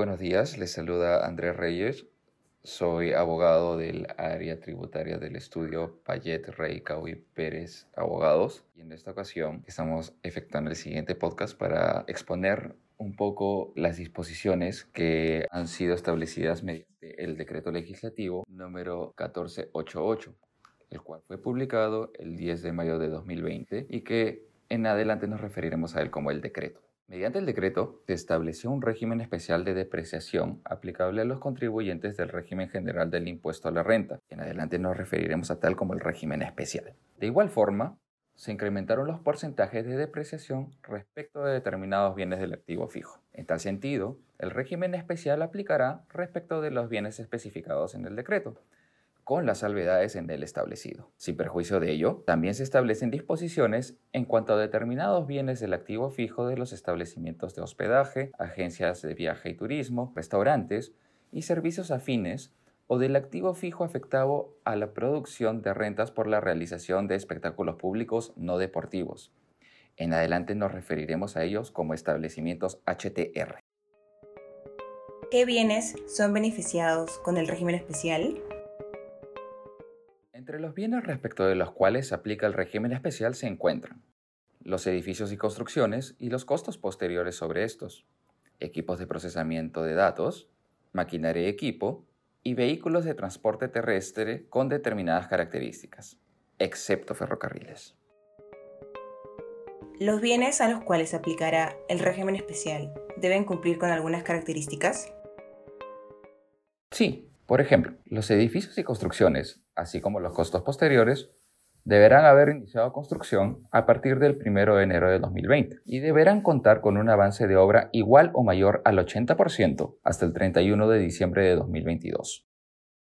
buenos días, les saluda Andrés Reyes. Soy abogado del área tributaria del estudio Payet Rey y Pérez Abogados. Y en esta ocasión estamos efectuando el siguiente podcast para exponer un poco las disposiciones que han sido establecidas mediante el decreto legislativo número 1488, el cual fue publicado el 10 de mayo de 2020 y que en adelante nos referiremos a él como el decreto. Mediante el decreto se estableció un régimen especial de depreciación aplicable a los contribuyentes del régimen general del impuesto a la renta. En adelante nos referiremos a tal como el régimen especial. De igual forma, se incrementaron los porcentajes de depreciación respecto de determinados bienes del activo fijo. En tal sentido, el régimen especial aplicará respecto de los bienes especificados en el decreto, con las salvedades en el establecido. Sin perjuicio de ello, también se establecen disposiciones en cuanto a determinados bienes del activo fijo de los establecimientos de hospedaje, agencias de viaje y turismo, restaurantes y servicios afines o del activo fijo afectado a la producción de rentas por la realización de espectáculos públicos no deportivos. En adelante nos referiremos a ellos como establecimientos HTR. ¿Qué bienes son beneficiados con el régimen especial? Entre los bienes respecto de los cuales se aplica el régimen especial se encuentran los edificios y construcciones y los costos posteriores sobre estos, equipos de procesamiento de datos, maquinaria y equipo, y vehículos de transporte terrestre con determinadas características, excepto ferrocarriles. ¿Los bienes a los cuales se aplicará el régimen especial deben cumplir con algunas características? Sí, por ejemplo, los edificios y construcciones, así como los costos posteriores, deberán haber iniciado construcción a partir del 1 de enero de 2020 y deberán contar con un avance de obra igual o mayor al 80% hasta el 31 de diciembre de 2022.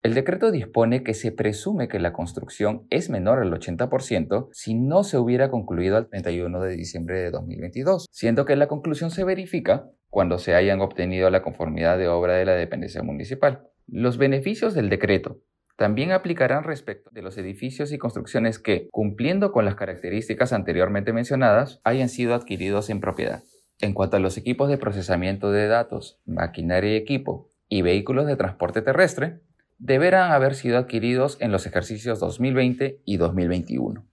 El decreto dispone que se presume que la construcción es menor al 80% si no se hubiera concluido al 31 de diciembre de 2022, siendo que la conclusión se verifica cuando se hayan obtenido la conformidad de obra de la dependencia municipal. Los beneficios del decreto también aplicarán respecto de los edificios y construcciones que, cumpliendo con las características anteriormente mencionadas, hayan sido adquiridos en propiedad. En cuanto a los equipos de procesamiento de datos, maquinaria y equipo y vehículos de transporte terrestre, deberán haber sido adquiridos en los ejercicios 2020 y 2021.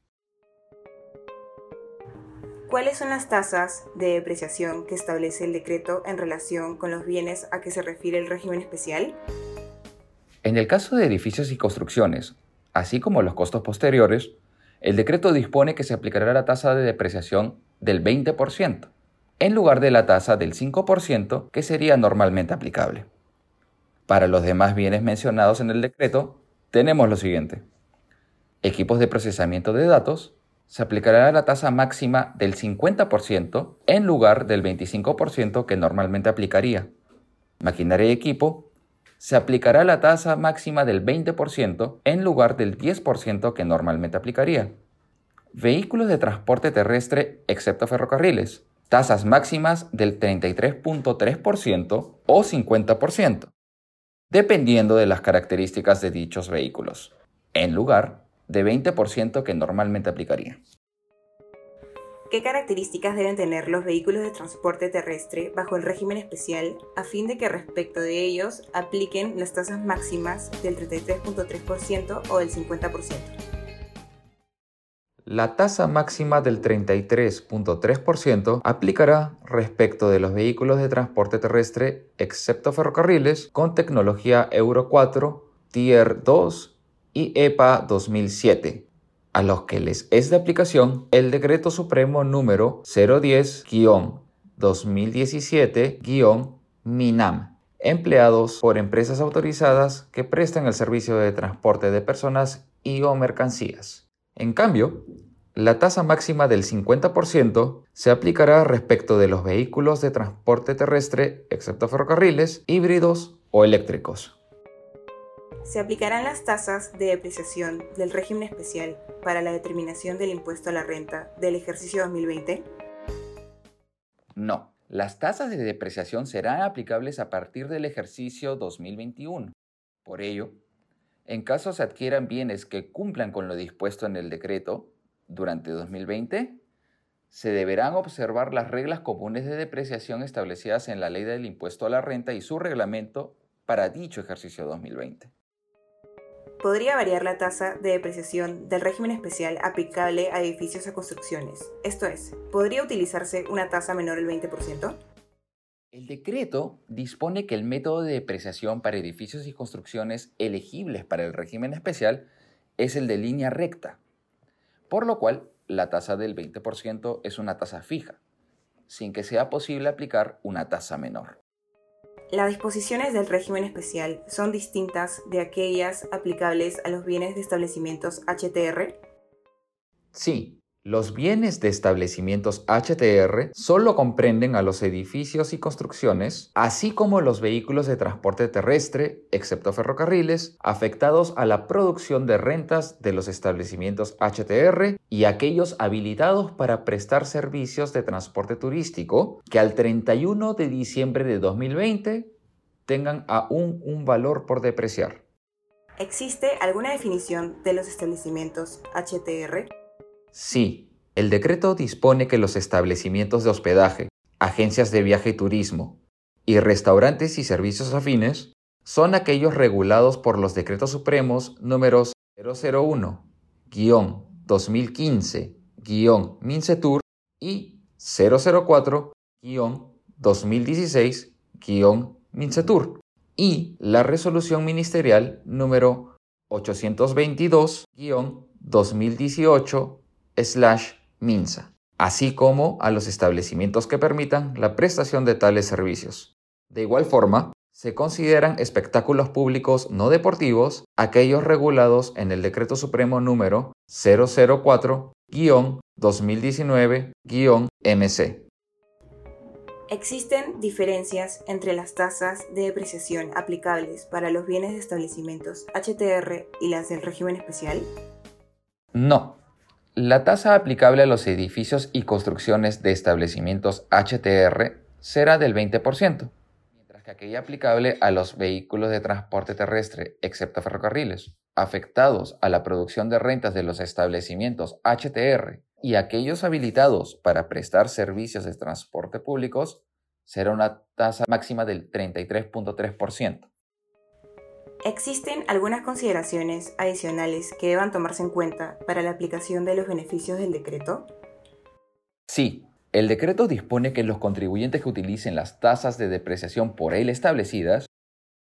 ¿Cuáles son las tasas de depreciación que establece el decreto en relación con los bienes a que se refiere el régimen especial? En el caso de edificios y construcciones, así como los costos posteriores, el decreto dispone que se aplicará la tasa de depreciación del 20%, en lugar de la tasa del 5% que sería normalmente aplicable. Para los demás bienes mencionados en el decreto, tenemos lo siguiente. Equipos de procesamiento de datos, se aplicará la tasa máxima del 50% en lugar del 25% que normalmente aplicaría. Maquinaria y equipo se aplicará la tasa máxima del 20% en lugar del 10% que normalmente aplicaría. Vehículos de transporte terrestre excepto ferrocarriles, tasas máximas del 33.3% o 50%, dependiendo de las características de dichos vehículos, en lugar de 20% que normalmente aplicaría. ¿Qué características deben tener los vehículos de transporte terrestre bajo el régimen especial a fin de que respecto de ellos apliquen las tasas máximas del 33.3% o del 50%? La tasa máxima del 33.3% aplicará respecto de los vehículos de transporte terrestre, excepto ferrocarriles, con tecnología Euro 4, Tier 2 y EPA 2007 a los que les es de aplicación el Decreto Supremo número 010-2017-MINAM, empleados por empresas autorizadas que prestan el servicio de transporte de personas y o mercancías. En cambio, la tasa máxima del 50% se aplicará respecto de los vehículos de transporte terrestre, excepto ferrocarriles, híbridos o eléctricos se aplicarán las tasas de depreciación del régimen especial para la determinación del impuesto a la renta del ejercicio 2020? No, las tasas de depreciación serán aplicables a partir del ejercicio 2021. Por ello, en caso se adquieran bienes que cumplan con lo dispuesto en el decreto durante 2020, se deberán observar las reglas comunes de depreciación establecidas en la Ley del Impuesto a la Renta y su reglamento para dicho ejercicio 2020. Podría variar la tasa de depreciación del régimen especial aplicable a edificios o construcciones. Esto es, ¿podría utilizarse una tasa menor al 20%? El decreto dispone que el método de depreciación para edificios y construcciones elegibles para el régimen especial es el de línea recta, por lo cual la tasa del 20% es una tasa fija, sin que sea posible aplicar una tasa menor. Las disposiciones del régimen especial son distintas de aquellas aplicables a los bienes de establecimientos HTR. Sí, los bienes de establecimientos HTR solo comprenden a los edificios y construcciones, así como los vehículos de transporte terrestre, excepto ferrocarriles, afectados a la producción de rentas de los establecimientos HTR y aquellos habilitados para prestar servicios de transporte turístico que al 31 de diciembre de 2020 tengan aún un valor por depreciar. ¿Existe alguna definición de los establecimientos HTR? Sí, el decreto dispone que los establecimientos de hospedaje, agencias de viaje y turismo y restaurantes y servicios afines son aquellos regulados por los decretos supremos números 001-2015-MINCETUR y 004-2016-MINCETUR y la resolución ministerial número 822-2018 slash MINSA, así como a los establecimientos que permitan la prestación de tales servicios. De igual forma, se consideran espectáculos públicos no deportivos aquellos regulados en el Decreto Supremo número 004-2019-MC. ¿Existen diferencias entre las tasas de depreciación aplicables para los bienes de establecimientos HTR y las del régimen especial? No, la tasa aplicable a los edificios y construcciones de establecimientos HTR será del 20%, mientras que aquella aplicable a los vehículos de transporte terrestre, excepto ferrocarriles, afectados a la producción de rentas de los establecimientos HTR y aquellos habilitados para prestar servicios de transporte públicos, será una tasa máxima del 33.3%. Existen algunas consideraciones adicionales que deban tomarse en cuenta para la aplicación de los beneficios del decreto. Sí, el decreto dispone que los contribuyentes que utilicen las tasas de depreciación por él establecidas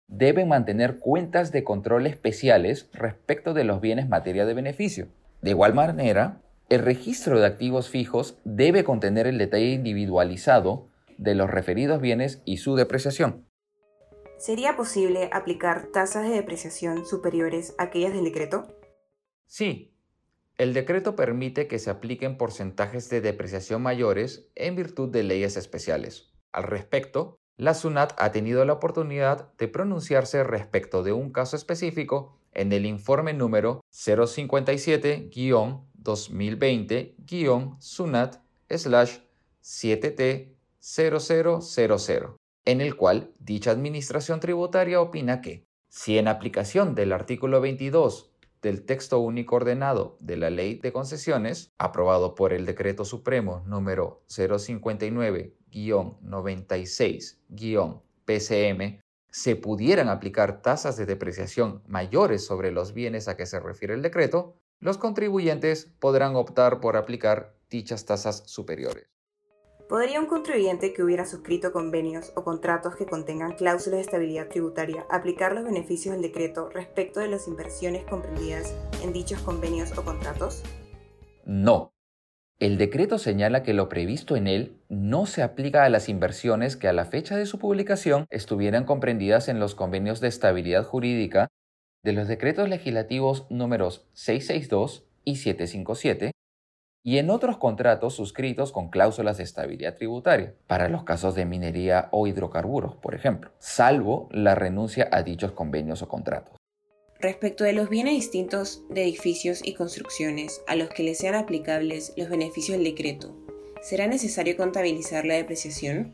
deben mantener cuentas de control especiales respecto de los bienes materia de beneficio. De igual manera, el registro de activos fijos debe contener el detalle individualizado de los referidos bienes y su depreciación. ¿Sería posible aplicar tasas de depreciación superiores a aquellas del decreto? Sí. El decreto permite que se apliquen porcentajes de depreciación mayores en virtud de leyes especiales. Al respecto, la SUNAT ha tenido la oportunidad de pronunciarse respecto de un caso específico en el informe número 057-2020-SUNAT-7T0000 en el cual dicha administración tributaria opina que, si en aplicación del artículo 22 del texto único ordenado de la Ley de Concesiones, aprobado por el Decreto Supremo número 059-96-PCM, se pudieran aplicar tasas de depreciación mayores sobre los bienes a que se refiere el decreto, los contribuyentes podrán optar por aplicar dichas tasas superiores. ¿Podría un contribuyente que hubiera suscrito convenios o contratos que contengan cláusulas de estabilidad tributaria aplicar los beneficios del decreto respecto de las inversiones comprendidas en dichos convenios o contratos? No. El decreto señala que lo previsto en él no se aplica a las inversiones que a la fecha de su publicación estuvieran comprendidas en los convenios de estabilidad jurídica de los decretos legislativos números 662 y 757 y en otros contratos suscritos con cláusulas de estabilidad tributaria, para los casos de minería o hidrocarburos, por ejemplo, salvo la renuncia a dichos convenios o contratos. Respecto de los bienes distintos de edificios y construcciones a los que les sean aplicables los beneficios del decreto, ¿será necesario contabilizar la depreciación?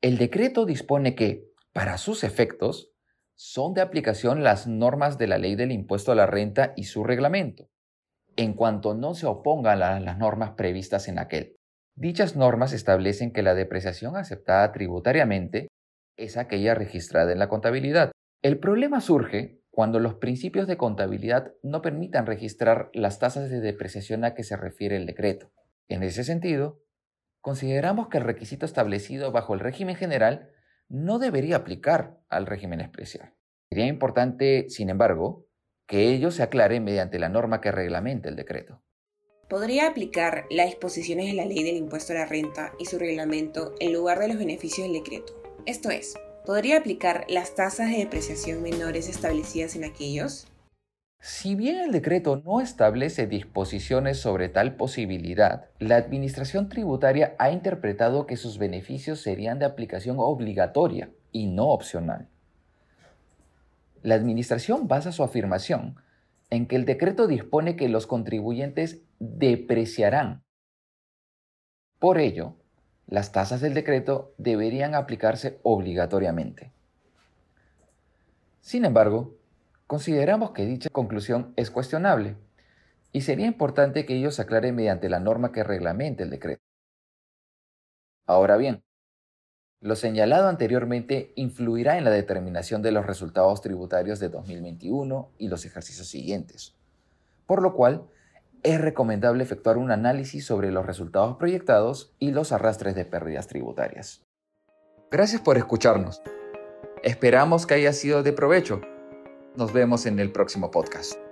El decreto dispone que, para sus efectos, son de aplicación las normas de la ley del impuesto a la renta y su reglamento, en cuanto no se opongan a las normas previstas en aquel. Dichas normas establecen que la depreciación aceptada tributariamente es aquella registrada en la contabilidad. El problema surge cuando los principios de contabilidad no permitan registrar las tasas de depreciación a que se refiere el decreto. En ese sentido, consideramos que el requisito establecido bajo el régimen general no debería aplicar al régimen especial. Sería importante, sin embargo, que ello se aclare mediante la norma que reglamente el decreto. Podría aplicar las disposiciones de la ley del impuesto a la renta y su reglamento en lugar de los beneficios del decreto. Esto es, podría aplicar las tasas de depreciación menores establecidas en aquellos. Si bien el decreto no establece disposiciones sobre tal posibilidad, la Administración Tributaria ha interpretado que sus beneficios serían de aplicación obligatoria y no opcional. La Administración basa su afirmación en que el decreto dispone que los contribuyentes depreciarán. Por ello, las tasas del decreto deberían aplicarse obligatoriamente. Sin embargo, consideramos que dicha conclusión es cuestionable y sería importante que ello se aclare mediante la norma que reglamente el decreto. Ahora bien, lo señalado anteriormente influirá en la determinación de los resultados tributarios de 2021 y los ejercicios siguientes, por lo cual es recomendable efectuar un análisis sobre los resultados proyectados y los arrastres de pérdidas tributarias. Gracias por escucharnos. Esperamos que haya sido de provecho. Nos vemos en el próximo podcast.